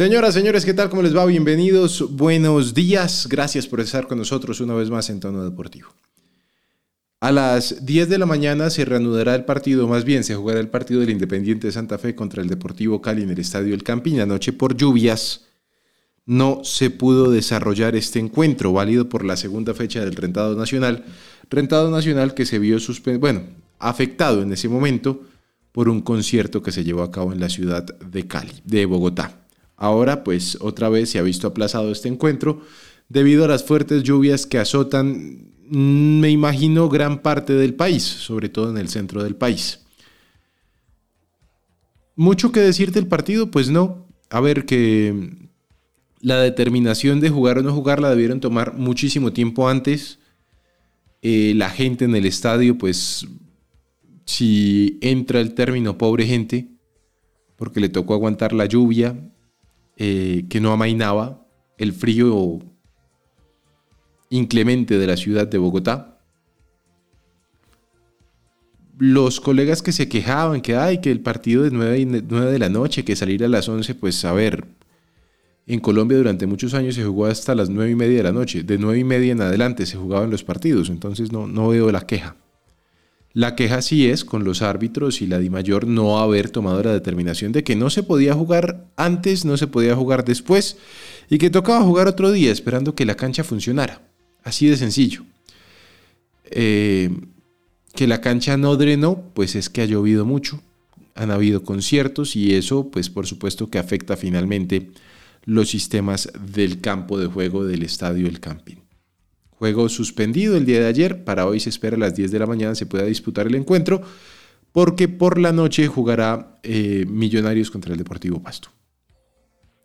Señoras, señores, ¿qué tal? ¿Cómo les va? Bienvenidos, buenos días. Gracias por estar con nosotros una vez más en Tono Deportivo. A las 10 de la mañana se reanudará el partido, más bien se jugará el partido del Independiente de Santa Fe contra el Deportivo Cali en el Estadio El Campín. Anoche por lluvias no se pudo desarrollar este encuentro, válido por la segunda fecha del Rentado Nacional. Rentado Nacional que se vio bueno, afectado en ese momento por un concierto que se llevó a cabo en la ciudad de Cali, de Bogotá. Ahora, pues otra vez se ha visto aplazado este encuentro debido a las fuertes lluvias que azotan, mm, me imagino, gran parte del país, sobre todo en el centro del país. ¿Mucho que decir del partido? Pues no. A ver, que la determinación de jugar o no jugar la debieron tomar muchísimo tiempo antes. Eh, la gente en el estadio, pues, si entra el término pobre gente, porque le tocó aguantar la lluvia, eh, que no amainaba el frío inclemente de la ciudad de Bogotá. Los colegas que se quejaban que, hay que el partido de 9, 9 de la noche, que salir a las 11, pues a ver, en Colombia durante muchos años se jugó hasta las 9 y media de la noche. De 9 y media en adelante se jugaban los partidos, entonces no, no veo la queja. La queja sí es con los árbitros y la DIMAYOR no haber tomado la determinación de que no se podía jugar antes, no se podía jugar después y que tocaba jugar otro día esperando que la cancha funcionara. Así de sencillo. Eh, que la cancha no drenó, pues es que ha llovido mucho, han habido conciertos y eso, pues por supuesto que afecta finalmente los sistemas del campo de juego del estadio El Camping. Juego suspendido el día de ayer, para hoy se espera a las 10 de la mañana se pueda disputar el encuentro, porque por la noche jugará eh, Millonarios contra el Deportivo Pasto.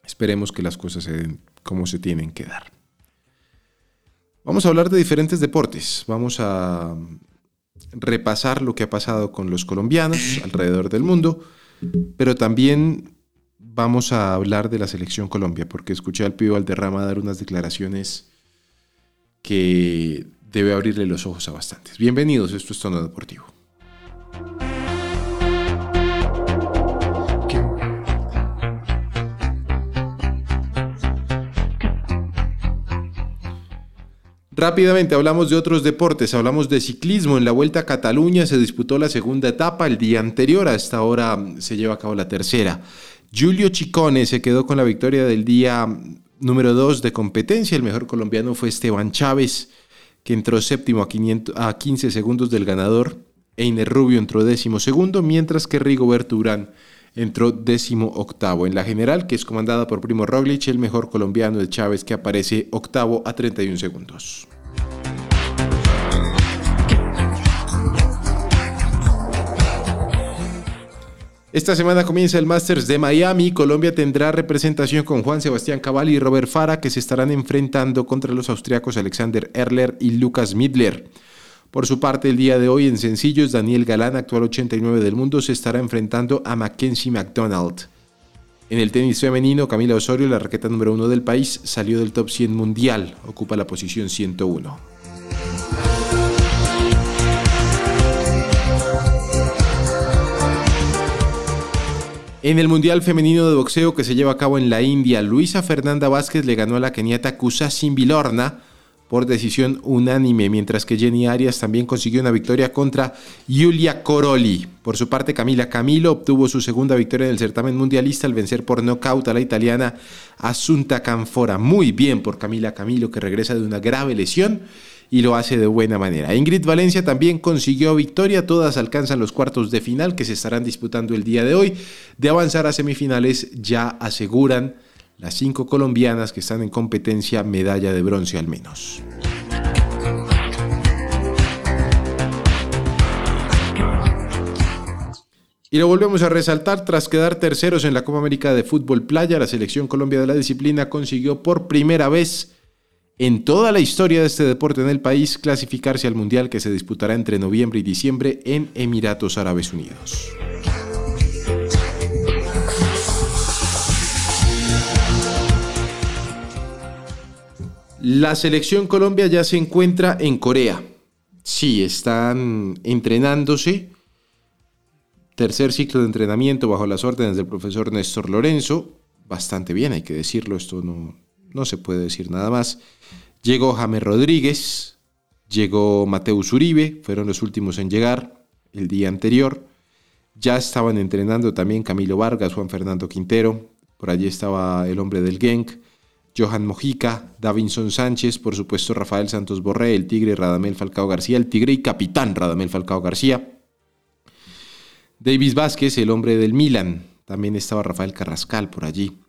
Esperemos que las cosas se den como se tienen que dar. Vamos a hablar de diferentes deportes. Vamos a repasar lo que ha pasado con los colombianos alrededor del mundo, pero también vamos a hablar de la selección Colombia, porque escuché al Pío Valderrama dar unas declaraciones que debe abrirle los ojos a bastantes. Bienvenidos, esto es Tono Deportivo. Rápidamente hablamos de otros deportes, hablamos de ciclismo. En la Vuelta a Cataluña se disputó la segunda etapa el día anterior, hasta ahora se lleva a cabo la tercera. Giulio Ciccone se quedó con la victoria del día número 2 de competencia. El mejor colombiano fue Esteban Chávez, que entró séptimo a, a 15 segundos del ganador. Einer Rubio entró décimo segundo, mientras que Rigoberto Urán entró décimo octavo. En la general, que es comandada por Primo Roglic, el mejor colombiano de Chávez, que aparece octavo a 31 segundos. Esta semana comienza el Masters de Miami. Colombia tendrá representación con Juan Sebastián Cabal y Robert Fara, que se estarán enfrentando contra los austriacos Alexander Erler y Lucas Midler. Por su parte, el día de hoy en sencillos, Daniel Galán, actual 89 del mundo, se estará enfrentando a Mackenzie McDonald. En el tenis femenino, Camila Osorio, la raqueta número uno del país, salió del top 100 mundial, ocupa la posición 101. En el Mundial Femenino de Boxeo que se lleva a cabo en la India, Luisa Fernanda Vázquez le ganó a la keniata Kusasin Vilorna por decisión unánime, mientras que Jenny Arias también consiguió una victoria contra Yulia Coroli. Por su parte, Camila Camilo obtuvo su segunda victoria en el certamen mundialista al vencer por nocaut a la italiana Asunta Canfora. Muy bien por Camila Camilo, que regresa de una grave lesión y lo hace de buena manera. Ingrid Valencia también consiguió victoria, todas alcanzan los cuartos de final que se estarán disputando el día de hoy. De avanzar a semifinales ya aseguran las cinco colombianas que están en competencia medalla de bronce al menos. Y lo volvemos a resaltar, tras quedar terceros en la Copa América de Fútbol Playa, la selección Colombia de la disciplina consiguió por primera vez en toda la historia de este deporte en el país clasificarse al Mundial que se disputará entre noviembre y diciembre en Emiratos Árabes Unidos. La selección Colombia ya se encuentra en Corea. Sí, están entrenándose. Tercer ciclo de entrenamiento bajo las órdenes del profesor Néstor Lorenzo. bastante bien, hay que decirlo, esto no, no se puede decir nada más. Llegó James Rodríguez, llegó Mateus Uribe, fueron los últimos en llegar el día anterior. Ya estaban entrenando también Camilo Vargas, Juan Fernando Quintero, por allí estaba el hombre del Genk, Johan Mojica, Davinson Sánchez, por supuesto Rafael Santos Borré, el Tigre Radamel Falcao García, el Tigre y capitán Radamel Falcao García. Davis Vázquez, el hombre del Milan, también estaba Rafael Carrascal por allí.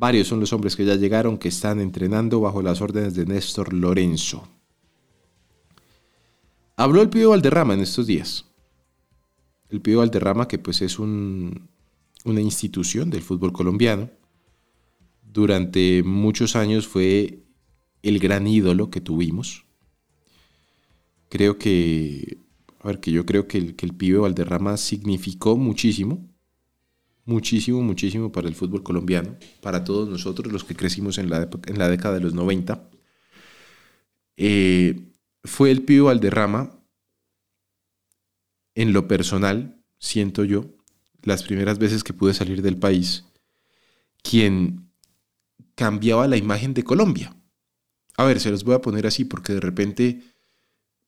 Varios son los hombres que ya llegaron, que están entrenando bajo las órdenes de Néstor Lorenzo. Habló el Pío Valderrama en estos días. El Pío Valderrama, que pues es una institución del fútbol colombiano, durante muchos años fue el gran ídolo que tuvimos. Creo que, a ver, que yo creo que el, que el pibe Valderrama significó muchísimo, muchísimo, muchísimo para el fútbol colombiano, para todos nosotros los que crecimos en la, en la década de los 90. Eh, fue el pibe Valderrama, en lo personal, siento yo, las primeras veces que pude salir del país, quien cambiaba la imagen de Colombia. A ver, se los voy a poner así porque de repente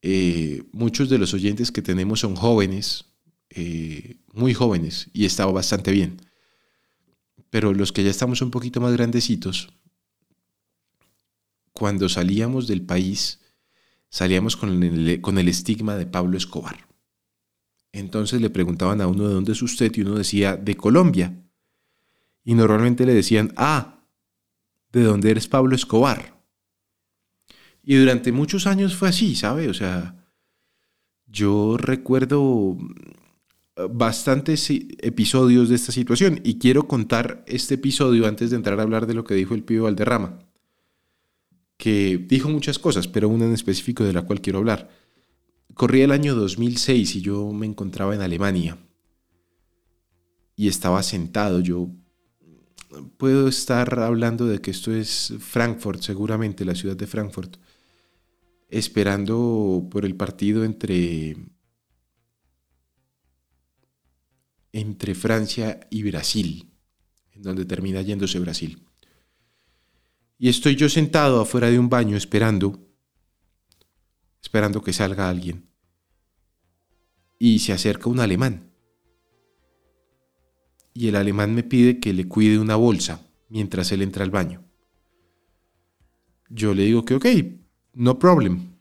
eh, muchos de los oyentes que tenemos son jóvenes, eh, muy jóvenes, y estaba bastante bien. Pero los que ya estamos un poquito más grandecitos, cuando salíamos del país, salíamos con el, con el estigma de Pablo Escobar. Entonces le preguntaban a uno de dónde es usted y uno decía de Colombia. Y normalmente le decían, ah, de dónde eres Pablo Escobar. Y durante muchos años fue así, ¿sabe? O sea, yo recuerdo bastantes episodios de esta situación y quiero contar este episodio antes de entrar a hablar de lo que dijo el pibe Valderrama, que dijo muchas cosas, pero una en específico de la cual quiero hablar. Corría el año 2006 y yo me encontraba en Alemania y estaba sentado, yo puedo estar hablando de que esto es Frankfurt, seguramente la ciudad de Frankfurt, esperando por el partido entre, entre Francia y Brasil, en donde termina yéndose Brasil. Y estoy yo sentado afuera de un baño esperando, esperando que salga alguien. Y se acerca un alemán y el alemán me pide que le cuide una bolsa mientras él entra al baño. Yo le digo que ok, no problem.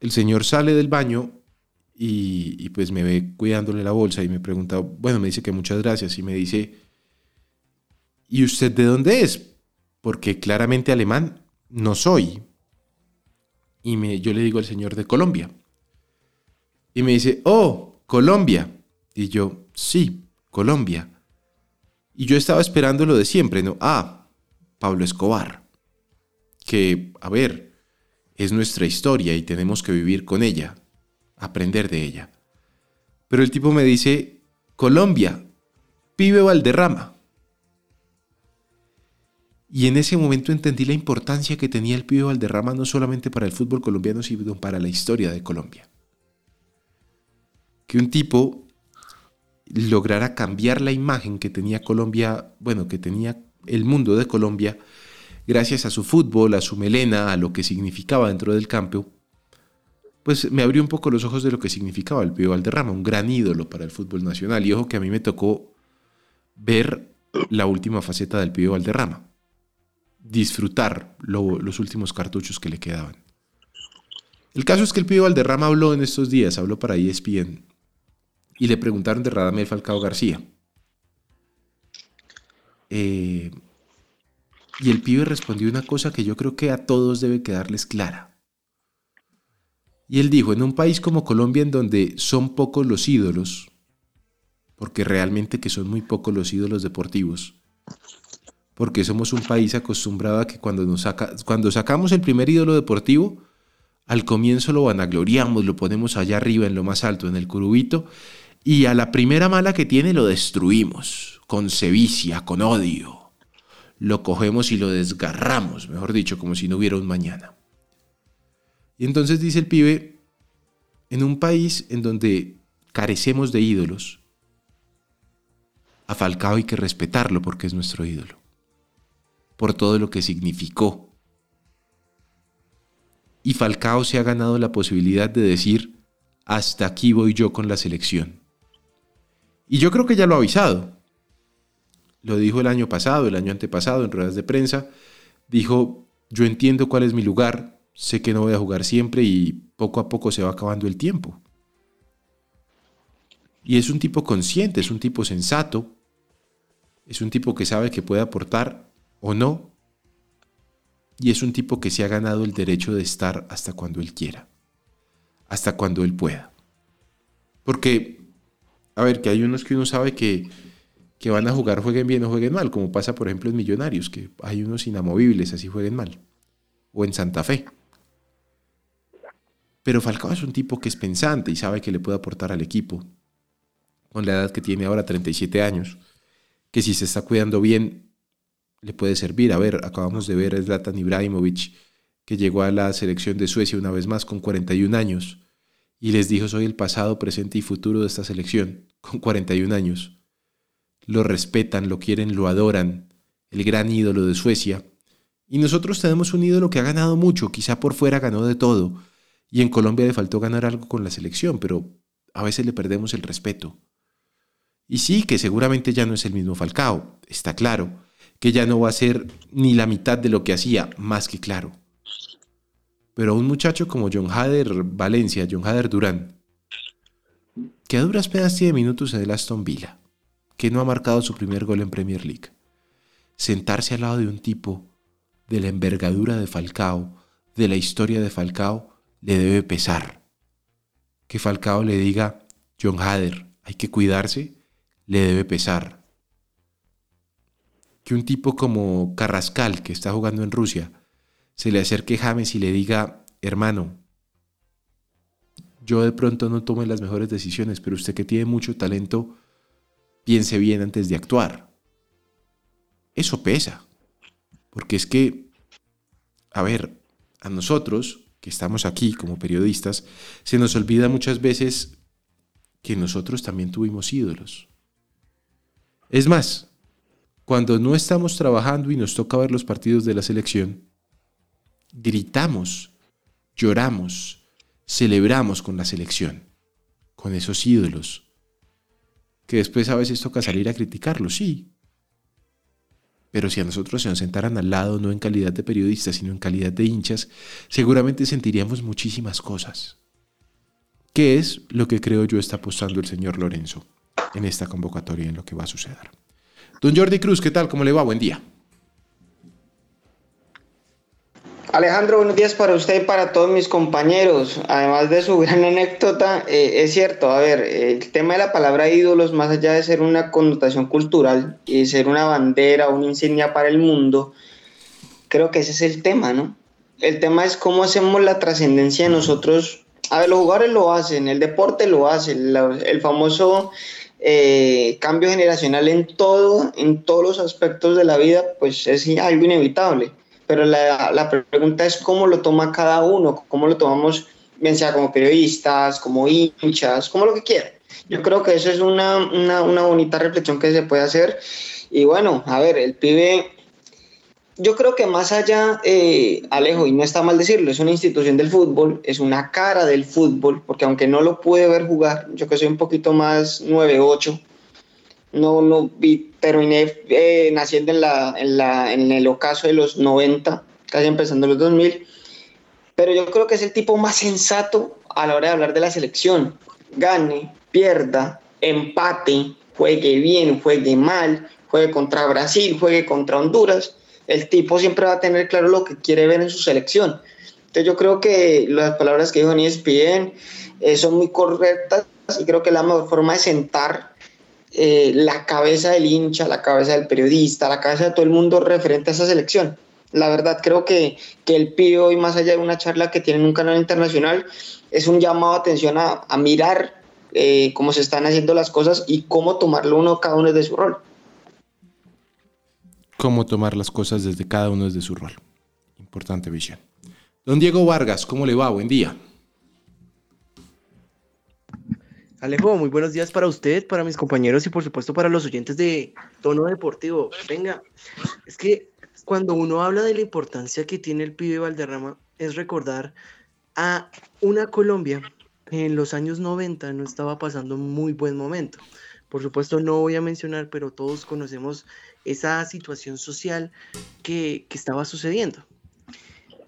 El señor sale del baño y, pues me ve cuidándole la bolsa y me pregunta, bueno, me dice que muchas gracias y me dice, ¿y usted de dónde es? Porque claramente alemán no soy. Y me, yo le digo al señor de Colombia. Y me dice, oh, Colombia. Y yo, sí. Colombia. Y yo estaba esperando lo de siempre, ¿no? Ah, Pablo Escobar. Que, a ver, es nuestra historia y tenemos que vivir con ella, aprender de ella. Pero el tipo me dice, Colombia, pibe Valderrama. Y en ese momento entendí la importancia que tenía el pibe Valderrama no solamente para el fútbol colombiano, sino para la historia de Colombia. Que un tipo lograra cambiar la imagen que tenía Colombia, bueno, que tenía el mundo de Colombia, gracias a su fútbol, a su melena, a lo que significaba dentro del campo, pues me abrió un poco los ojos de lo que significaba el Pío Valderrama, un gran ídolo para el fútbol nacional. Y ojo que a mí me tocó ver la última faceta del Pío Valderrama, disfrutar los últimos cartuchos que le quedaban. El caso es que el Pío Valderrama habló en estos días, habló para ESPN, y le preguntaron de Radamel Falcao García. Eh, y el pibe respondió una cosa que yo creo que a todos debe quedarles clara. Y él dijo, en un país como Colombia en donde son pocos los ídolos, porque realmente que son muy pocos los ídolos deportivos, porque somos un país acostumbrado a que cuando, nos saca, cuando sacamos el primer ídolo deportivo, al comienzo lo vanagloriamos, lo ponemos allá arriba en lo más alto, en el curubito, y a la primera mala que tiene lo destruimos, con sevicia, con odio. Lo cogemos y lo desgarramos, mejor dicho, como si no hubiera un mañana. Y entonces dice el pibe, en un país en donde carecemos de ídolos, A Falcao hay que respetarlo porque es nuestro ídolo, por todo lo que significó. Y Falcao se ha ganado la posibilidad de decir, hasta aquí voy yo con la selección. Y yo creo que ya lo ha avisado. Lo dijo el año pasado, el año antepasado, en ruedas de prensa. Dijo, yo entiendo cuál es mi lugar, sé que no voy a jugar siempre y poco a poco se va acabando el tiempo. Y es un tipo consciente, es un tipo sensato, es un tipo que sabe que puede aportar o no, y es un tipo que se ha ganado el derecho de estar hasta cuando él quiera, hasta cuando él pueda. Porque a ver, que hay unos que uno sabe que, que van a jugar, jueguen bien o jueguen mal, como pasa por ejemplo en Millonarios, que hay unos inamovibles, así jueguen mal, o en Santa Fe. Pero Falcao es un tipo que es pensante y sabe que le puede aportar al equipo, con la edad que tiene ahora, 37 años, que si se está cuidando bien, le puede servir. A ver, acabamos de ver a Zlatan Ibrahimovic, que llegó a la selección de Suecia una vez más con 41 años y les dijo soy el pasado, presente y futuro de esta selección, con 41 años. Lo respetan, lo quieren, lo adoran, el gran ídolo de Suecia. Y nosotros tenemos un ídolo que ha ganado mucho, quizá por fuera ganó de todo, y en Colombia le faltó ganar algo con la selección, pero a veces le perdemos el respeto. Y sí, que seguramente ya no es el mismo Falcao, está claro, que ya no va a ser ni la mitad de lo que hacía, más que claro. Pero un muchacho como John Hader Valencia, John Hader Durán, que a duras penas tiene minutos en el Aston Villa, que no ha marcado su primer gol en Premier League, sentarse al lado de un tipo de la envergadura de Falcao, de la historia de Falcao, le debe pesar. Que Falcao le diga, John Hader, hay que cuidarse, le debe pesar. Que un tipo como Carrascal, que está jugando en Rusia, se le acerque James y le diga, hermano, yo de pronto no tome las mejores decisiones, pero usted que tiene mucho talento, piense bien antes de actuar. Eso pesa, porque es que, a ver, a nosotros que estamos aquí como periodistas, se nos olvida muchas veces que nosotros también tuvimos ídolos. Es más, cuando no estamos trabajando y nos toca ver los partidos de la selección, gritamos, lloramos, celebramos con la selección, con esos ídolos, que después a veces toca salir a criticarlos, sí. Pero si a nosotros se nos sentaran al lado, no en calidad de periodistas, sino en calidad de hinchas, seguramente sentiríamos muchísimas cosas. ¿Qué es lo que creo yo está apostando el señor Lorenzo en esta convocatoria en lo que va a suceder? Don Jordi Cruz, ¿qué tal? ¿Cómo le va? Buen día. Alejandro, buenos días para usted y para todos mis compañeros. Además de su gran anécdota, eh, es cierto, a ver, el tema de la palabra ídolos, más allá de ser una connotación cultural y ser una bandera, una insignia para el mundo, creo que ese es el tema, ¿no? El tema es cómo hacemos la trascendencia de nosotros. A ver, los jugadores lo hacen, el deporte lo hace, el, famoso eh, cambio generacional en todo, en todos los aspectos de la vida, pues es algo inevitable pero la, la, pregunta es cómo lo toma cada uno, cómo lo tomamos, bien sea como periodistas, como hinchas, como lo que quiera. Yo creo que eso es una, una, una bonita reflexión que se puede hacer. Y bueno, a ver, el pibe, yo creo que más allá, eh, Alejo, y no está mal decirlo, es una institución del fútbol, es una cara del fútbol, porque aunque no lo pude ver jugar, yo que soy un poquito más 9-8, no, no vi, terminé eh, naciendo en, la, en, la, en el ocaso de los 90, casi empezando los 2000, pero yo creo que es el tipo más sensato a la hora de hablar de la selección. Gane, pierda, empate, juegue bien, juegue mal, juegue contra Brasil, juegue contra Honduras, el tipo siempre va a tener claro lo que quiere ver en su selección. Entonces yo creo que las palabras que dijo Nies ESPN eh, son muy correctas y creo que la mejor forma de sentar eh, la cabeza del hincha, la cabeza del periodista, la cabeza de todo el mundo referente a esa selección. La verdad creo que, que el PIO, y más allá de una charla que tiene en un canal internacional, es un llamado a atención a, mirar eh, cómo se están haciendo las cosas y cómo tomarlo uno cada uno desde su rol. Cómo tomar las cosas desde cada uno desde su rol. Importante visión. Don Diego Vargas, ¿cómo le va? Buen día. Alejo, muy buenos días para usted, para mis compañeros y por supuesto para los oyentes de Tono Deportivo. Venga, es que cuando uno habla de la importancia que tiene el pibe Valderrama, es recordar a una Colombia que en los años 90 no estaba pasando un muy buen momento. Por supuesto, no voy a mencionar, pero todos conocemos esa situación social que, que estaba sucediendo.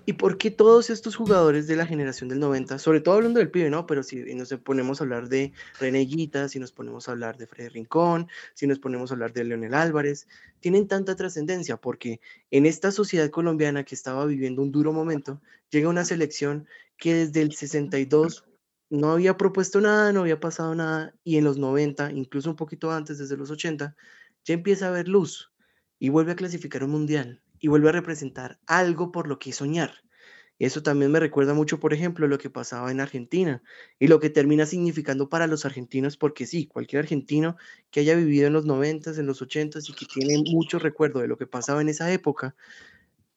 ¿Y por qué todos estos jugadores de la generación del 90, sobre todo hablando del pibe, ¿no? Pero si nos ponemos a hablar de René si nos ponemos a hablar de Freddy Rincón, si nos ponemos a hablar de Leonel Álvarez, tienen tanta trascendencia porque en esta sociedad colombiana que estaba viviendo un duro momento, llega una selección que desde el 62 no había propuesto nada, no había pasado nada, y en los 90, incluso un poquito antes, desde los 80, ya empieza a haber luz y vuelve a clasificar un mundial y vuelve a representar algo por lo que soñar. Eso también me recuerda mucho, por ejemplo, lo que pasaba en Argentina y lo que termina significando para los argentinos, porque sí, cualquier argentino que haya vivido en los 90 en los 80 y que tiene mucho recuerdo de lo que pasaba en esa época,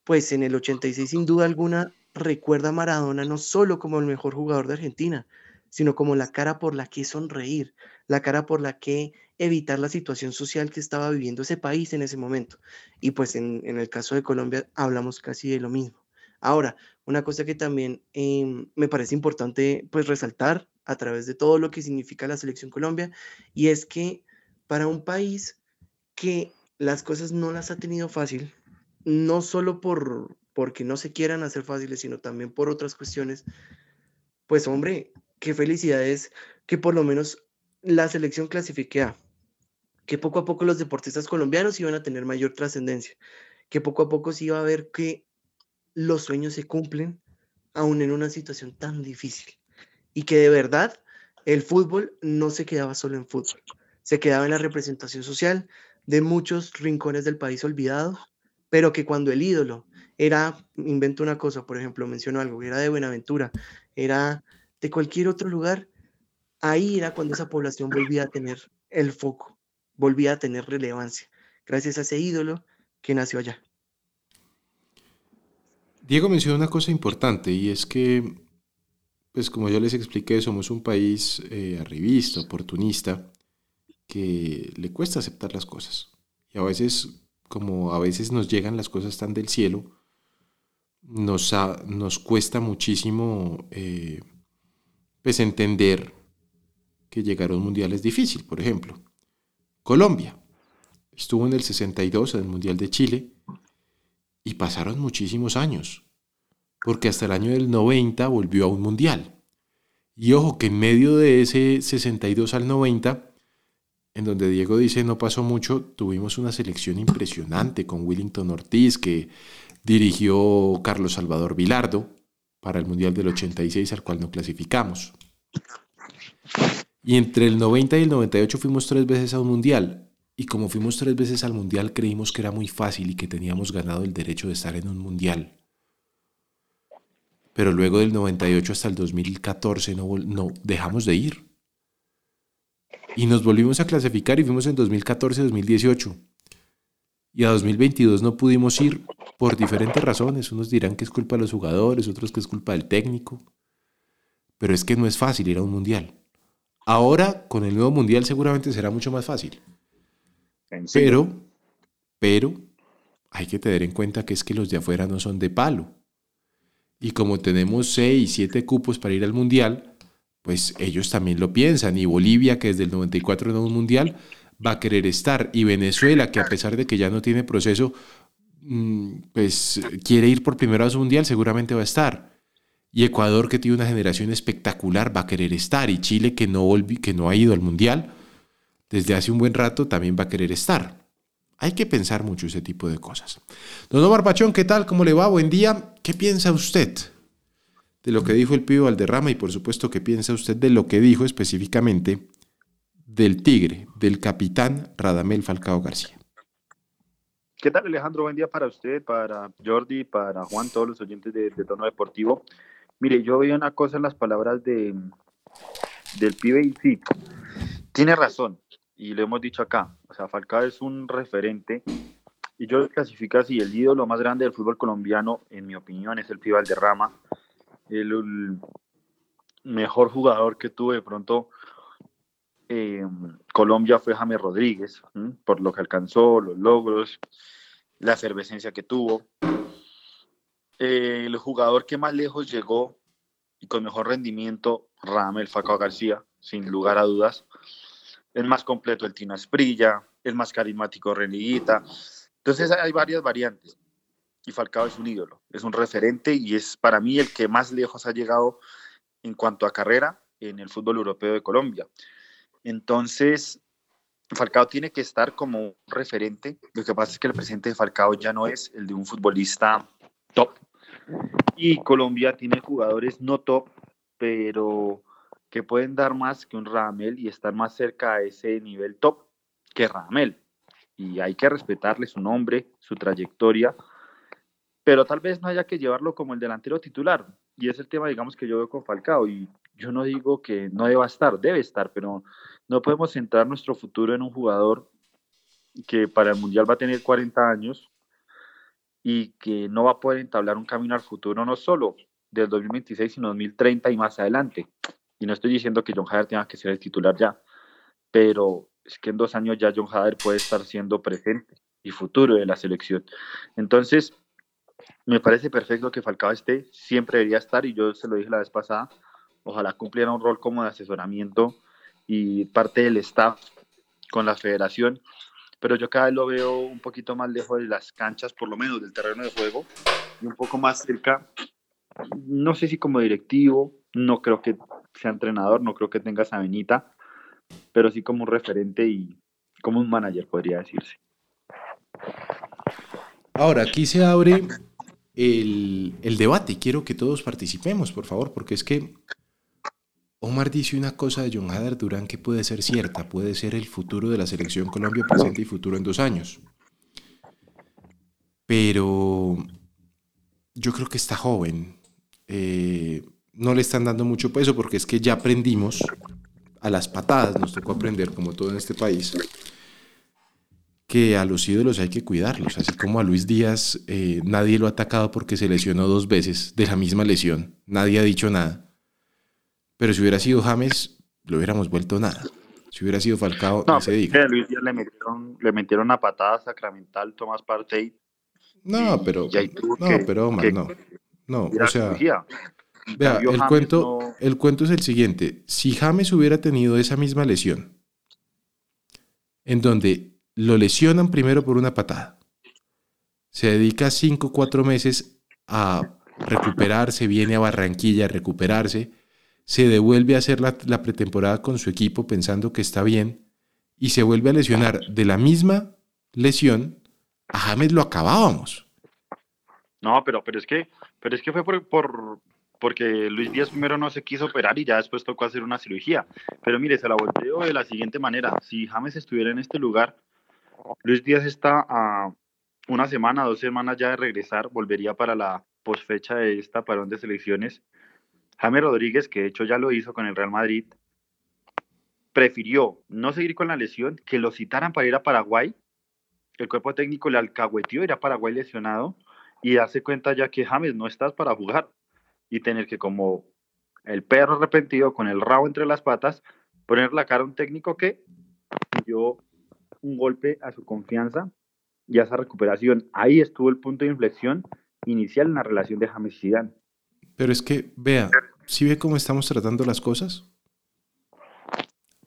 pues en el 86 sin duda alguna recuerda a Maradona no solo como el mejor jugador de Argentina, sino como la cara por la que sonreír, la cara por la que evitar la situación social que estaba viviendo ese país en ese momento. Y pues en, el caso de Colombia hablamos casi de lo mismo. Ahora, una cosa que también em, me parece importante pues resaltar a través de todo lo que significa la selección Colombia, y es que para un país que las cosas no las ha tenido fácil, no solo por porque no se quieran hacer fáciles, sino también por otras cuestiones, pues hombre, qué felicidad es que por lo menos la selección clasifique a, que poco a poco los deportistas colombianos iban a tener mayor trascendencia, que poco a poco se iba a ver que los sueños se cumplen aún en una situación tan difícil y que de verdad el fútbol no se quedaba solo en fútbol, se quedaba en la representación social de muchos rincones del país olvidados, pero que cuando el ídolo era, invento una cosa, por ejemplo, menciono algo, era de Buenaventura, era de cualquier otro lugar, ahí era cuando esa población volvía a tener el foco, volvía a tener relevancia, gracias a ese ídolo que nació allá. Diego mencionó una cosa importante y es que, pues como yo les expliqué, somos un país eh, arribista, oportunista, que le cuesta aceptar las cosas. Y a veces, como a veces nos llegan las cosas tan del cielo, nos, nos cuesta muchísimo eh, pues entender que llegar a un mundial es difícil. Por ejemplo, Colombia estuvo en el 62 en el Mundial de Chile y pasaron muchísimos años, porque hasta el año del 90 volvió a un mundial. Y ojo que en medio de ese 62 al 90, en donde Diego dice no pasó mucho, tuvimos una selección impresionante con Willington Ortiz que dirigió Carlos Salvador Vilardo, para el Mundial del 86 al cual no clasificamos. Y entre el 90 y el 98 fuimos tres veces a un Mundial. Y como fuimos tres veces al Mundial creímos que era muy fácil y que teníamos ganado el derecho de estar en un Mundial. Pero luego del 98 hasta el 2014 no, dejamos de ir. Y nos volvimos a clasificar y fuimos en 2014-2018. Y a 2022 no pudimos ir por diferentes razones. Unos dirán que es culpa de los jugadores, otros que es culpa del técnico. Pero es que no es fácil ir a un mundial. Ahora, con el nuevo mundial, seguramente será mucho más fácil. Pero, pero, hay que tener en cuenta que es que los de afuera no son de palo. Y como tenemos 6, 7 cupos para ir al mundial, pues ellos también lo piensan. Y Bolivia, que desde el 94 no un mundial, va a querer estar. Y Venezuela, que a pesar de que ya no tiene proceso, pues quiere ir por primera vez a un mundial, seguramente va a estar. Y Ecuador, que tiene una generación espectacular, va a querer estar. Y Chile, que no, que no ha ido al mundial desde hace un buen rato, también va a querer estar. Hay que pensar mucho ese tipo de cosas. Don Omar Pachón, ¿qué tal? ¿Cómo le va? Buen día. ¿Qué piensa usted de lo que dijo el pibe Valderrama y por supuesto qué piensa usted de lo que dijo específicamente del Tigre, del capitán Radamel Falcao García. ¿Qué tal Alejandro? Buen día para usted, para Jordi, para Juan, todos los oyentes de, Tono Deportivo. Mire, yo veía una cosa en las palabras de, del pibe y sí, tiene razón, y lo hemos dicho acá, o sea, Falcao es un referente, y yo lo clasifico así, el ídolo más grande del fútbol colombiano, en mi opinión, es el pibe Valderrama, el, el mejor jugador que tuve de pronto eh, Colombia fue James Rodríguez, por lo que alcanzó, los logros, la efervescencia que tuvo. el jugador que más lejos llegó y con mejor rendimiento, Ramel Falcao García, sin lugar a dudas. El más completo, el Tina Esprilla, el más carismático, Reniguita. Entonces hay varias variantes. Y Falcao es un ídolo, es un referente y es para mí el que más lejos ha llegado en cuanto a carrera en el fútbol europeo de Colombia. Entonces, Falcao tiene que estar como un referente. Lo que pasa es que el presente de Falcao ya no es el de un futbolista top. Y Colombia tiene jugadores no top, pero que pueden dar más que un Ramel y estar más cerca a ese nivel top que Ramel. Y hay que respetarle su nombre, su trayectoria, pero tal vez no haya que llevarlo como el delantero titular. Y es el tema, digamos, que yo veo con Falcao. Y yo no digo que no deba estar, debe estar, pero no podemos centrar nuestro futuro en un jugador que para el Mundial va a tener 40 años y que no va a poder entablar un camino al futuro no solo del 2026, sino 2030 y más adelante. Y no estoy diciendo que John Hader tenga que ser el titular ya, pero es que en dos años ya John Hader puede estar siendo presente y futuro de la selección. Entonces, me parece perfecto que Falcao esté, siempre debería estar y yo se lo dije la vez pasada, ojalá cumpliera un rol como de asesoramiento y parte del staff con la federación, pero yo cada vez lo veo un poquito más lejos de las canchas, por lo menos del terreno de juego, y un poco más cerca, no sé si como directivo, no creo que sea entrenador, no creo que tenga esa pero sí como un referente y como un manager, podría decirse. Ahora, aquí se abre el, el debate. Quiero que todos participemos, por favor, porque es que Omar dice una cosa de John Hader Durán que puede ser cierta, puede ser el futuro de la selección Colombia presente y futuro en dos años. Pero yo creo que está joven. Eh, no le están dando mucho peso porque es que ya aprendimos a las patadas, nos tocó aprender como todo en este país, que a los ídolos hay que cuidarlos, así como a Luis Díaz eh, nadie lo ha atacado porque se lesionó dos veces de la misma lesión, nadie ha dicho nada, pero si hubiera sido James, lo hubiéramos vuelto nada. Si hubiera sido Falcao, no, se diga. A Luis Díaz le metieron, le metieron una patada sacramental Tomás Partey. No, pero, no, pero Omar, no. No, o sea, Vea, el cuento, el cuento es el siguiente. Si James hubiera tenido esa misma lesión, en donde lo lesionan primero por una patada, se dedica cinco o cuatro meses a recuperarse, viene a Barranquilla a recuperarse, se devuelve a hacer la, pretemporada con su equipo pensando que está bien y se vuelve a lesionar de la misma lesión, a James lo acabábamos. No, pero, pero es que, pero es que fue por, por, porque Luis Díaz primero no se quiso operar y ya después tocó hacer una cirugía. Pero mire, se la volteo de la siguiente manera. Si James estuviera en este lugar, Luis Díaz está a una semana, dos semanas ya de regresar, volvería para la posfecha de esta parón de selecciones. James Rodríguez, que de hecho ya lo hizo con el Real Madrid, prefirió no seguir con la lesión, que lo citaran para ir a Paraguay. El cuerpo técnico le alcahueteó, era Paraguay lesionado, y hace cuenta ya que James no estás para jugar y tener que como el perro arrepentido con el rabo entre las patas, poner la cara a un técnico que dio un golpe a su confianza y a esa recuperación. Ahí estuvo el punto de inflexión inicial en la relación de James y Zidane. Pero es que, vea, ¿sí ve cómo estamos tratando las cosas?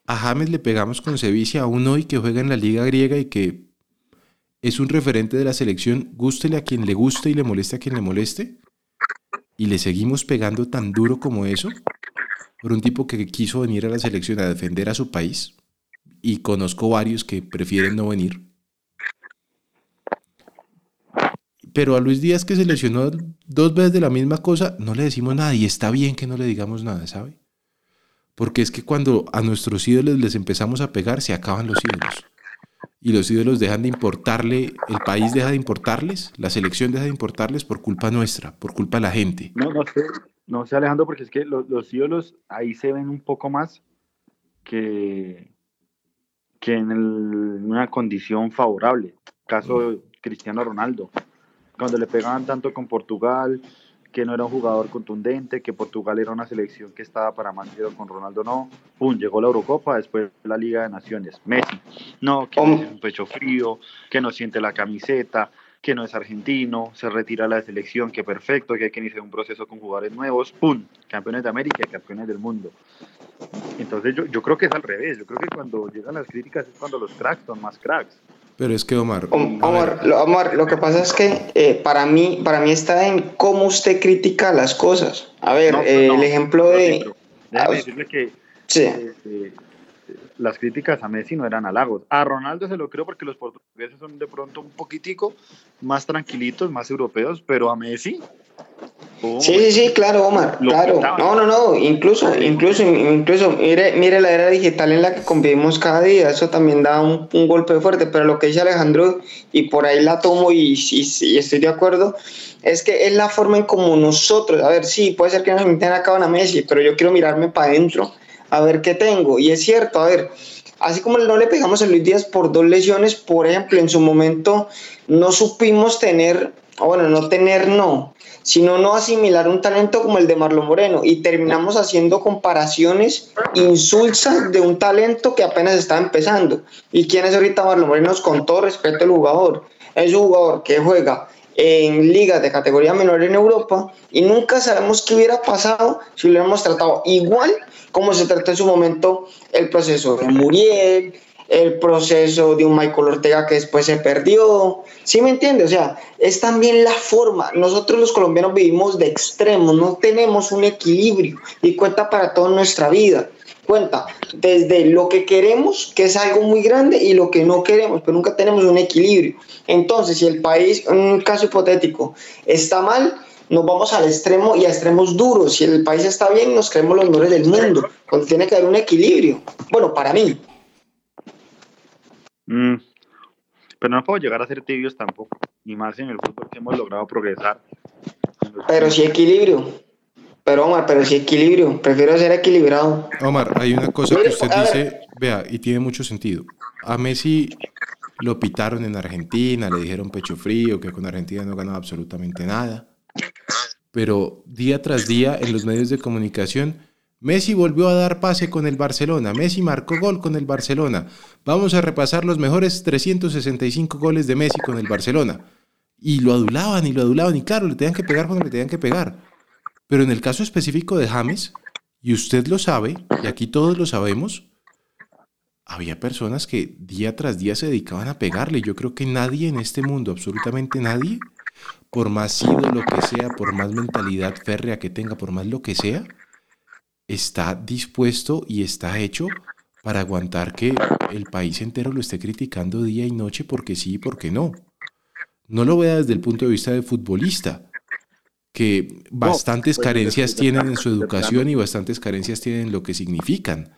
A James le pegamos con Sevilla a un hoy que juega en la liga griega y que es un referente de la selección, gústele a quien le guste y le moleste a quien le moleste y le seguimos pegando tan duro como eso por un tipo que quiso venir a la selección a defender a su país y conozco varios que prefieren no venir. Pero a Luis Díaz que se lesionó dos veces de la misma cosa, no le decimos nada y está bien que no le digamos nada, ¿sabe? Porque es que cuando a nuestros ídolos les empezamos a pegar, se acaban los ídolos y los ídolos dejan de importarle, el país deja de importarles, la selección deja de importarles por culpa nuestra, por culpa de la gente. No, no sé, no sé Alejandro, porque es que los, ídolos ahí se ven un poco más que, que en, una condición favorable. Caso de Cristiano Ronaldo, cuando le pegaban tanto con Portugal, que no era un jugador contundente, que Portugal era una selección que estaba para más con Ronaldo no. Pum, llegó la Eurocopa, después la Liga de Naciones. Messi, no, que es un pecho frío, que no siente la camiseta, que no es argentino, se retira la selección, que perfecto, que hay que iniciar un proceso con jugadores nuevos, ¡pum! Campeones de América y campeones del mundo. Entonces yo, yo creo que es al revés, yo creo que cuando llegan las críticas es cuando los cracks son más cracks. Pero es que Omar... Omar, lo, Omar lo, que pasa es que eh, para, mí, para mí está en cómo usted critica las cosas. A ver, eh, el ejemplo de... Déjame decirle que... Sí. Eh, las críticas a Messi no eran halagos. A Ronaldo se lo creo porque los portugueses son de pronto un poquitico más tranquilitos, más europeos, pero a Messi. Sí, sí, sí, claro, Omar, claro. No, no, no, incluso, incluso, incluso, mire, mire la era digital en la que convivimos cada día, eso también da un, golpe fuerte, pero lo que dice Alejandro, y por ahí la tomo y, y, estoy de acuerdo, es que es la forma en como nosotros, a ver, sí, puede ser que nos inviten a a Messi, pero yo quiero mirarme para adentro a ver qué tengo. Y es cierto, a ver, así como no le pegamos a Luis Díaz por dos lesiones, por ejemplo, en su momento no supimos tener, bueno, no tener no, sino no asimilar un talento como el de Marlon Moreno y terminamos haciendo comparaciones insulsas de un talento que apenas está empezando. ¿Y quién es ahorita Marlon Moreno? Con todo respeto al jugador. Es un jugador que juega en ligas de categoría menor en Europa y nunca sabemos qué hubiera pasado si lo hubiéramos tratado igual como se trató en su momento el proceso de Muriel, el proceso de un Michael Ortega que después se perdió. ¿Sí me entiende? O sea, es también la forma. Nosotros los colombianos vivimos de extremos, no tenemos un equilibrio y cuenta para toda nuestra vida. Cuenta desde lo que queremos, que es algo muy grande, y lo que no queremos, pero nunca tenemos un equilibrio. Entonces, si el país, un caso hipotético, está mal, nos vamos al extremo y a extremos duros. Si el país está bien, nos creemos los mejores del mundo. Cuando tiene que haber un equilibrio. Bueno, para mí. Mm. Pero no puedo llegar a ser tibios tampoco. Ni más en el fútbol que hemos logrado progresar. Pero sí equilibrio. Pero Omar, pero sí equilibrio. Prefiero ser equilibrado. Omar, hay una cosa que usted dice, vea, y tiene mucho sentido. A Messi lo pitaron en Argentina, le dijeron pecho frío, que con Argentina no ganaba absolutamente nada pero día tras día en los medios de comunicación, Messi volvió a dar pase con el Barcelona, Messi marcó gol con el Barcelona. Vamos a repasar los mejores 365 goles de Messi con el Barcelona. Y lo adulaban y lo adulaban y claro, le tenían que pegar cuando le tenían que pegar. Pero en el caso específico de James, y usted lo sabe, y aquí todos lo sabemos, había personas que día tras día se dedicaban a pegarle. Yo creo que nadie en este mundo, absolutamente nadie, por más lo que sea, por más mentalidad férrea que tenga, por más lo que sea, está dispuesto y está hecho para aguantar que el país entero lo esté criticando día y noche porque sí y porque no. No lo vea desde el punto de vista de futbolista, que bastantes pues, carencias tienen en su educación y bastantes carencias tienen en lo que significan.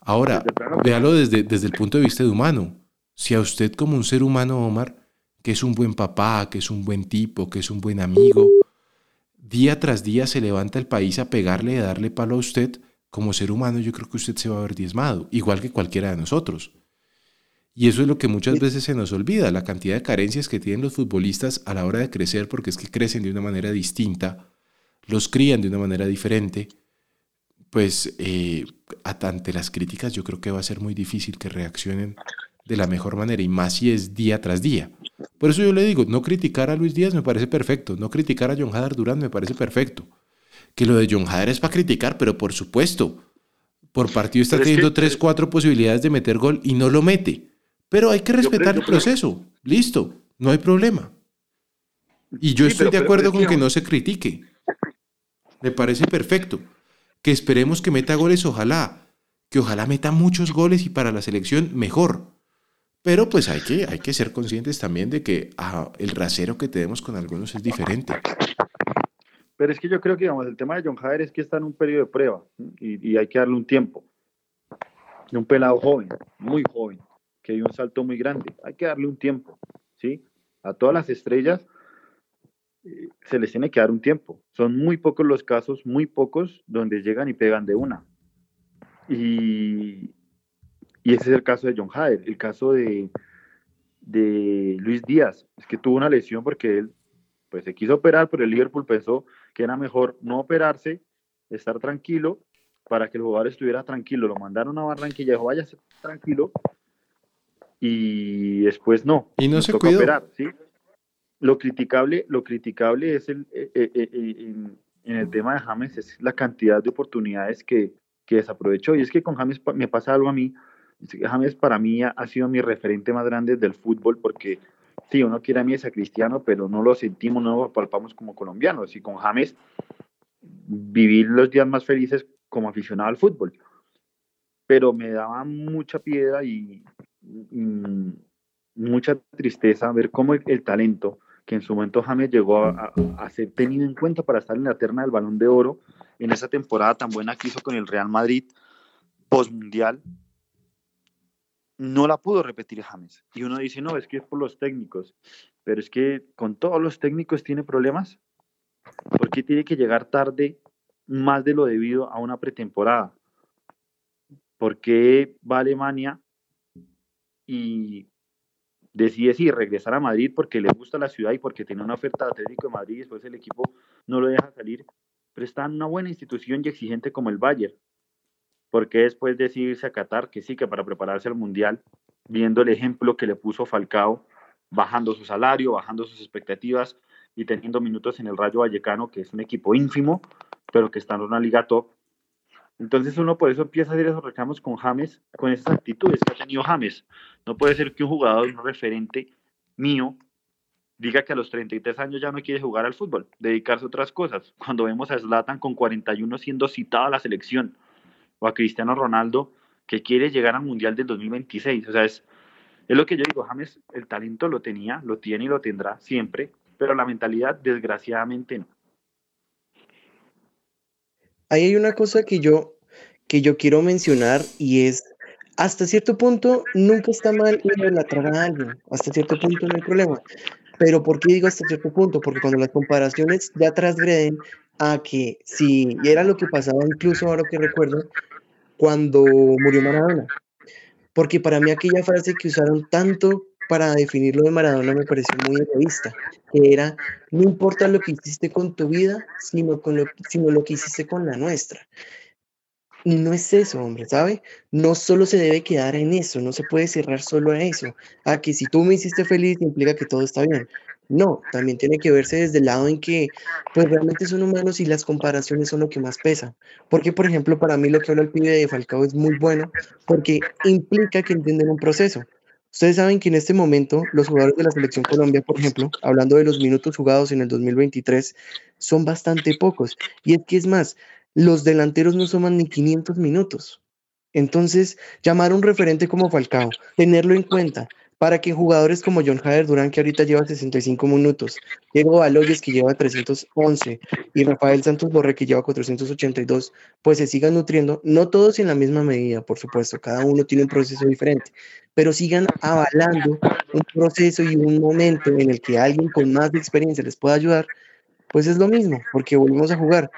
Ahora, véalo desde, desde el punto de vista de humano. Si a usted como un ser humano, Omar, que es un buen papá, que es un buen tipo, que es un buen amigo. Día tras día se levanta el país a pegarle y a darle palo a usted. Como ser humano yo creo que usted se va a ver diezmado, igual que cualquiera de nosotros. Y eso es lo que muchas veces se nos olvida, la cantidad de carencias que tienen los futbolistas a la hora de crecer, porque es que crecen de una manera distinta, los crían de una manera diferente, pues eh, ante las críticas yo creo que va a ser muy difícil que reaccionen de la mejor manera, y más si es día tras día. Por eso yo le digo, no criticar a Luis Díaz me parece perfecto, no criticar a John Hader Durán me parece perfecto. Que lo de John Hader es para criticar, pero por supuesto, por partido está teniendo tres, cuatro posibilidades de meter gol y no lo mete. Pero hay que respetar el proceso. Listo, no hay problema. Y yo estoy de acuerdo con que no se critique. Me parece perfecto. Que esperemos que meta goles, ojalá. Que ojalá meta muchos goles y para la selección mejor. Pero pues hay que, hay que ser conscientes también de que ah, el rasero que tenemos con algunos es diferente. Pero es que yo creo que digamos, el tema de John Jader es que está en un periodo de prueba y, y hay que darle un tiempo. un pelado joven, muy joven, que dio un salto muy grande. Hay que darle un tiempo, ¿sí? A todas las estrellas eh, se les tiene que dar un tiempo. Son muy pocos los casos, muy pocos, donde llegan y pegan de una. Y, y ese es el caso de John Hader. El caso de, de Luis Díaz es que tuvo una lesión porque él pues se quiso operar, pero el Liverpool pensó que era mejor no operarse, estar tranquilo, para que el jugador estuviera tranquilo. Lo mandaron a Barranquilla, dijo, vaya tranquilo, y después no. Y no se cuidó. Operar, ¿sí? Lo criticable, lo criticable es el, eh, eh, eh, en, el tema de James, es la cantidad de oportunidades que, que desaprovechó. Y es que con James me pasa algo a mí. James para mí ha, sido mi referente más grande del fútbol porque sí, uno quiere a mí a Cristiano, pero no lo sentimos, no lo palpamos como colombianos. Y con James vivir los días más felices como aficionado al fútbol. Pero me daba mucha piedra y, mucha tristeza ver cómo el, talento que en su momento James llegó a, a, ser tenido en cuenta para estar en la terna del balón de oro en esa temporada tan buena que hizo con el Real Madrid postmundial, no la pudo repetir James. Y uno dice, no, es que es por los técnicos. Pero es que con todos los técnicos tiene problemas. porque tiene que llegar tarde más de lo debido a una pretemporada? ¿Por qué va a Alemania y decide si regresar a Madrid porque le gusta la ciudad y porque tiene una oferta de Atlético de Madrid y después el equipo no lo deja salir? Pero está en una buena institución y exigente como el Bayern. ¿Por qué después decidirse a Qatar que sí, que para prepararse al Mundial, viendo el ejemplo que le puso Falcao, bajando su salario, bajando sus expectativas y teniendo minutos en el Rayo Vallecano, que es un equipo ínfimo, pero que está en una liga top. Entonces uno por eso empieza a hacer esos reclamos con James, con esas actitudes que ha tenido James. No puede ser que un jugador, un referente mío, diga que a los 33 años ya no quiere jugar al fútbol, dedicarse a otras cosas. Cuando vemos a Zlatan con 41 siendo citado a la selección, o a Cristiano Ronaldo que quiere llegar al Mundial del 2026. O sea, es, es lo que yo digo, James, el talento lo tenía, lo tiene y lo tendrá siempre, pero la mentalidad desgraciadamente no. Ahí hay una cosa que yo, que yo quiero mencionar y es, hasta cierto punto, nunca está mal idolatrar a alguien, hasta cierto punto no hay problema. Pero ¿por qué digo hasta cierto punto? Porque cuando las comparaciones ya transgreden a que si era lo que pasaba incluso ahora que recuerdo cuando murió Maradona. Porque para mí aquella frase que usaron tanto para definirlo de Maradona me pareció muy egoísta, que era, no importa lo que hiciste con tu vida, sino, con lo, sino lo que hiciste con la nuestra. No es eso, hombre, ¿sabe? No solo se debe quedar en eso, no se puede cerrar solo a eso, a que si tú me hiciste feliz implica que todo está bien. No, también tiene que verse desde el lado en que, pues realmente son humanos y las comparaciones son lo que más pesa. Porque, por ejemplo, para mí lo que habla el pibe de Falcao es muy bueno porque implica que entienden un proceso. Ustedes saben que en este momento los jugadores de la selección Colombia, por ejemplo, hablando de los minutos jugados en el 2023, son bastante pocos. Y es que es más, los delanteros no suman ni 500 minutos. Entonces, llamar a un referente como Falcao, tenerlo en cuenta, para que jugadores como John Jader Durán, que ahorita lleva 65 minutos, Diego Baloyes, que lleva 311, y Rafael Santos Borre, que lleva 482, pues se sigan nutriendo, no todos en la misma medida, por supuesto, cada uno tiene un proceso diferente, pero sigan avalando un proceso y un momento en el que alguien con más experiencia les pueda ayudar, pues es lo mismo, porque volvemos a jugar.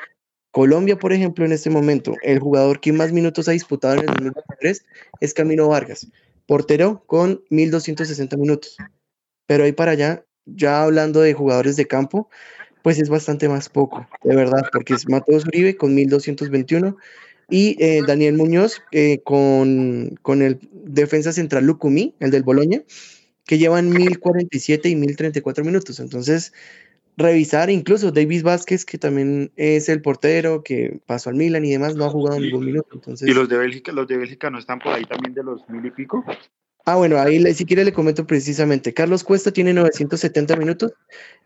Colombia, por ejemplo, en este momento, el jugador que más minutos ha disputado en el 2023 es Camino Vargas portero con 1260 minutos. Pero ahí para allá, ya hablando de jugadores de campo, pues es bastante más poco, de verdad, porque es Mateus Uribe con 1221 y eh, Daniel Muñoz eh, con, con, el defensa central Lucumí, el del Boloña, que llevan 1047 y 1034 minutos. Entonces, revisar incluso Davis Vázquez, que también es el portero que pasó al Milan y demás, no ha jugado ningún minuto. Entonces... ¿Y los de Bélgica, los de Bélgica no están por ahí también de los mil y pico? Ah, bueno, ahí si quiere le comento precisamente. Carlos Cuesta tiene 970 minutos.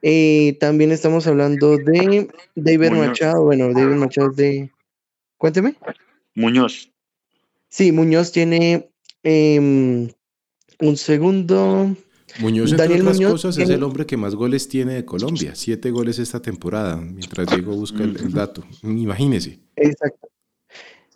Eh, también estamos hablando de David Machado. Bueno, David Machado de. Cuénteme. Muñoz. Sí, Muñoz tiene em, un segundo. Muñoz, entre otras cosas, es el hombre que más goles tiene de Colombia. Siete goles esta temporada, mientras Diego busca el, dato. Imagínese. Exacto.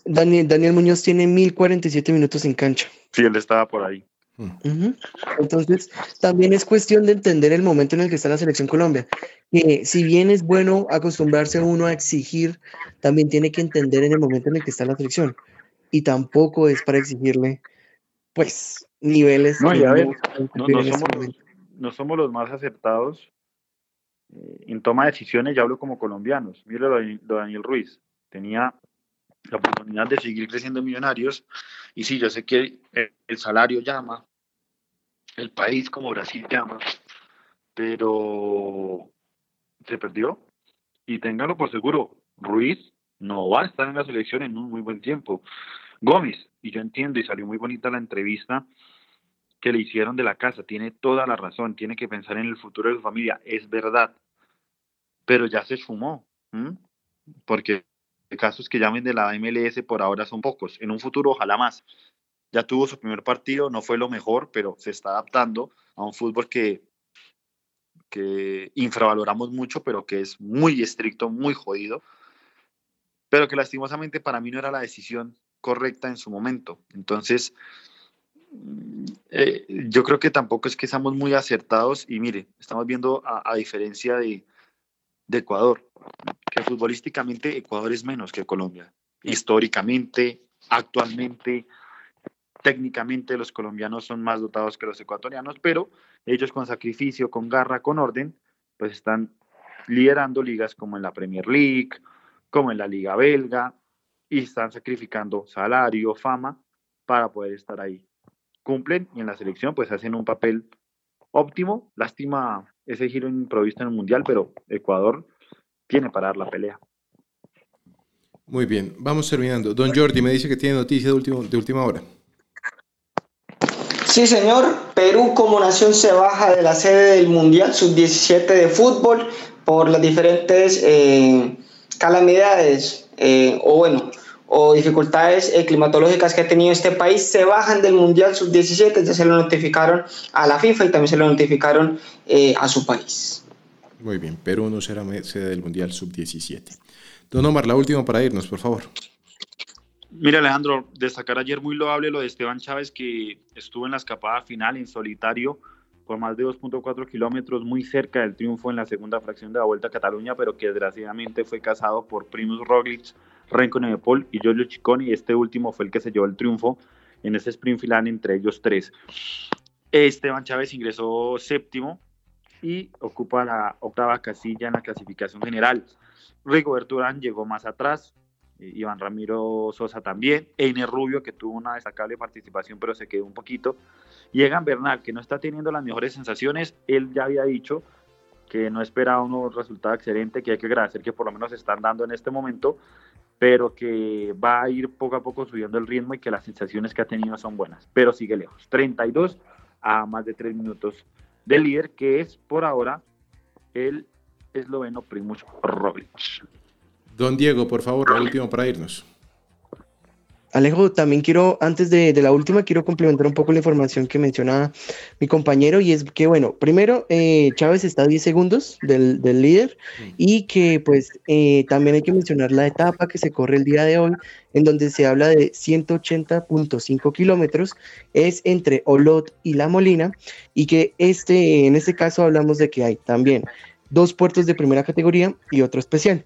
Daniel, Daniel Muñoz tiene 1047 minutos en cancha. Sí, él estaba por ahí. Mm. Entonces, también es cuestión de entender el momento en el que está la selección Colombia. Que si bien es bueno acostumbrarse uno a exigir, también tiene que entender en el momento en el que está la selección. Y tampoco es para exigirle, pues, niveles. No, ya no, somos, no, somos, los más acertados eh, en toma de decisiones, ya hablo como colombianos. Mire lo de, Daniel Ruiz. Tenía la oportunidad de seguir creciendo en Millonarios. Y sí, yo sé que el, salario llama, el país como Brasil llama, pero se perdió. Y téngalo por seguro, Ruiz no va a estar en la selección en un muy buen tiempo. Gómez, y yo entiendo, y salió muy bonita la entrevista que le hicieron de la casa, tiene toda la razón, tiene que pensar en el futuro de su familia, es verdad, pero ya se sumó, porque casos que llamen de la MLS por ahora son pocos, en un futuro ojalá más. Ya tuvo su primer partido, no fue lo mejor, pero se está adaptando a un fútbol que, que infravaloramos mucho, pero que es muy estricto, muy jodido, pero que lastimosamente para mí no era la decisión correcta en su momento. Entonces, eh, yo creo que tampoco es que seamos muy acertados y mire, estamos viendo a, diferencia de, de, Ecuador, que futbolísticamente Ecuador es menos que Colombia. Históricamente, actualmente, técnicamente los colombianos son más dotados que los ecuatorianos, pero ellos con sacrificio, con garra, con orden, pues están liderando ligas como en la Premier League, como en la Liga Belga, y están sacrificando salario, fama, para poder estar ahí cumplen y en la selección pues hacen un papel óptimo. Lástima ese giro improvisto en el Mundial, pero Ecuador tiene para dar la pelea. Muy bien, vamos terminando. Don Jordi me dice que tiene noticia de, último, de última hora. Sí, señor. Perú como nación se baja de la sede del Mundial Sub-17 de fútbol por las diferentes eh, calamidades, eh, o bueno, o dificultades eh, climatológicas que ha tenido este país se bajan del Mundial Sub-17, ya se lo notificaron a la FIFA y también se lo notificaron eh, a su país. Muy bien, Perú no será sede del Mundial Sub-17. Don Omar, la última para irnos, por favor. Mira, Alejandro, destacar ayer muy loable lo de Esteban Chávez, que estuvo en la escapada final en solitario por más de 2.4 kilómetros, muy cerca del triunfo en la segunda fracción de la Vuelta a Cataluña, pero que desgraciadamente fue casado por Primus Roglic Renko Nevepol y Giorgio Ciccone, y este último fue el que se llevó el triunfo en ese sprint final entre ellos tres. Esteban Chávez ingresó séptimo y ocupa la octava casilla en la clasificación general. Rigoberto Urán llegó más atrás, Iván Ramiro Sosa también, Einer Rubio que tuvo una destacable participación pero se quedó un poquito, y Bernal que no está teniendo las mejores sensaciones, él ya había dicho que no esperaba un resultado excelente, que hay que agradecer que por lo menos se están dando en este momento, pero que va a ir poco a poco subiendo el ritmo y que las sensaciones que ha tenido son buenas, pero sigue lejos. 32 a más de 3 minutos del líder, que es por ahora el esloveno Primus Roglic. Don Diego, por favor, el último para irnos. Alejo, también quiero, antes de, la última, quiero complementar un poco la información que menciona mi compañero y es que, bueno, primero, eh, Chávez está a 10 segundos del, líder y que pues eh, también hay que mencionar la etapa que se corre el día de hoy, en donde se habla de 180.5 kilómetros, es entre Olot y La Molina y que este, en este caso hablamos de que hay también dos puertos de primera categoría y otro especial.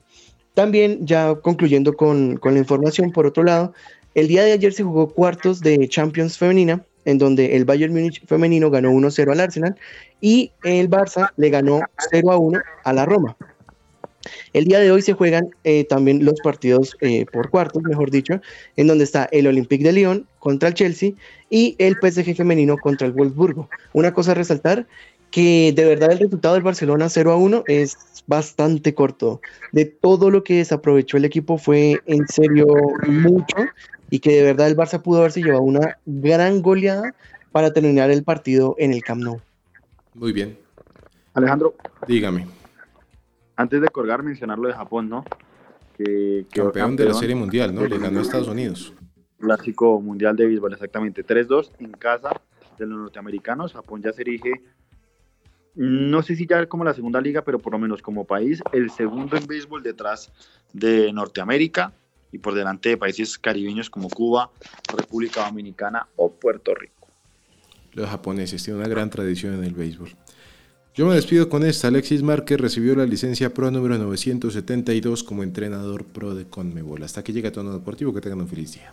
También, ya concluyendo con, la información, por otro lado, el día de ayer se jugó cuartos de Champions femenina, en donde el Bayern Múnich femenino ganó 1-0 al Arsenal y el Barça le ganó 0-1 a la Roma. El día de hoy se juegan eh, también los partidos eh, por cuartos, mejor dicho, en donde está el Olympique de Lyon contra el Chelsea y el PSG femenino contra el Wolfsburgo. Una cosa a resaltar, que de verdad el resultado del Barcelona 0 a 1 es bastante corto. De todo lo que desaprovechó el equipo fue en serio mucho y que de verdad el Barça pudo haberse llevado una gran goleada para terminar el partido en el Camp Nou. Muy bien. Alejandro. Dígame. Antes de colgar, mencionar lo de Japón, ¿no? Que, campeón, de la Serie Mundial, ¿no? Le ganó a Estados Unidos. Clásico Mundial de Béisbol, exactamente. 3-2 en casa de los norteamericanos. Japón ya se erige, no sé si ya como la segunda liga, pero por lo menos como país, el segundo en béisbol detrás de Norteamérica y por delante de países caribeños como Cuba, República Dominicana o Puerto Rico. Los japoneses tienen una gran tradición en el béisbol. Yo me despido con esta. Alexis Márquez recibió la licencia pro número 972 como entrenador pro de Conmebol. Hasta que llega Tono Deportivo. Que tengan un feliz día.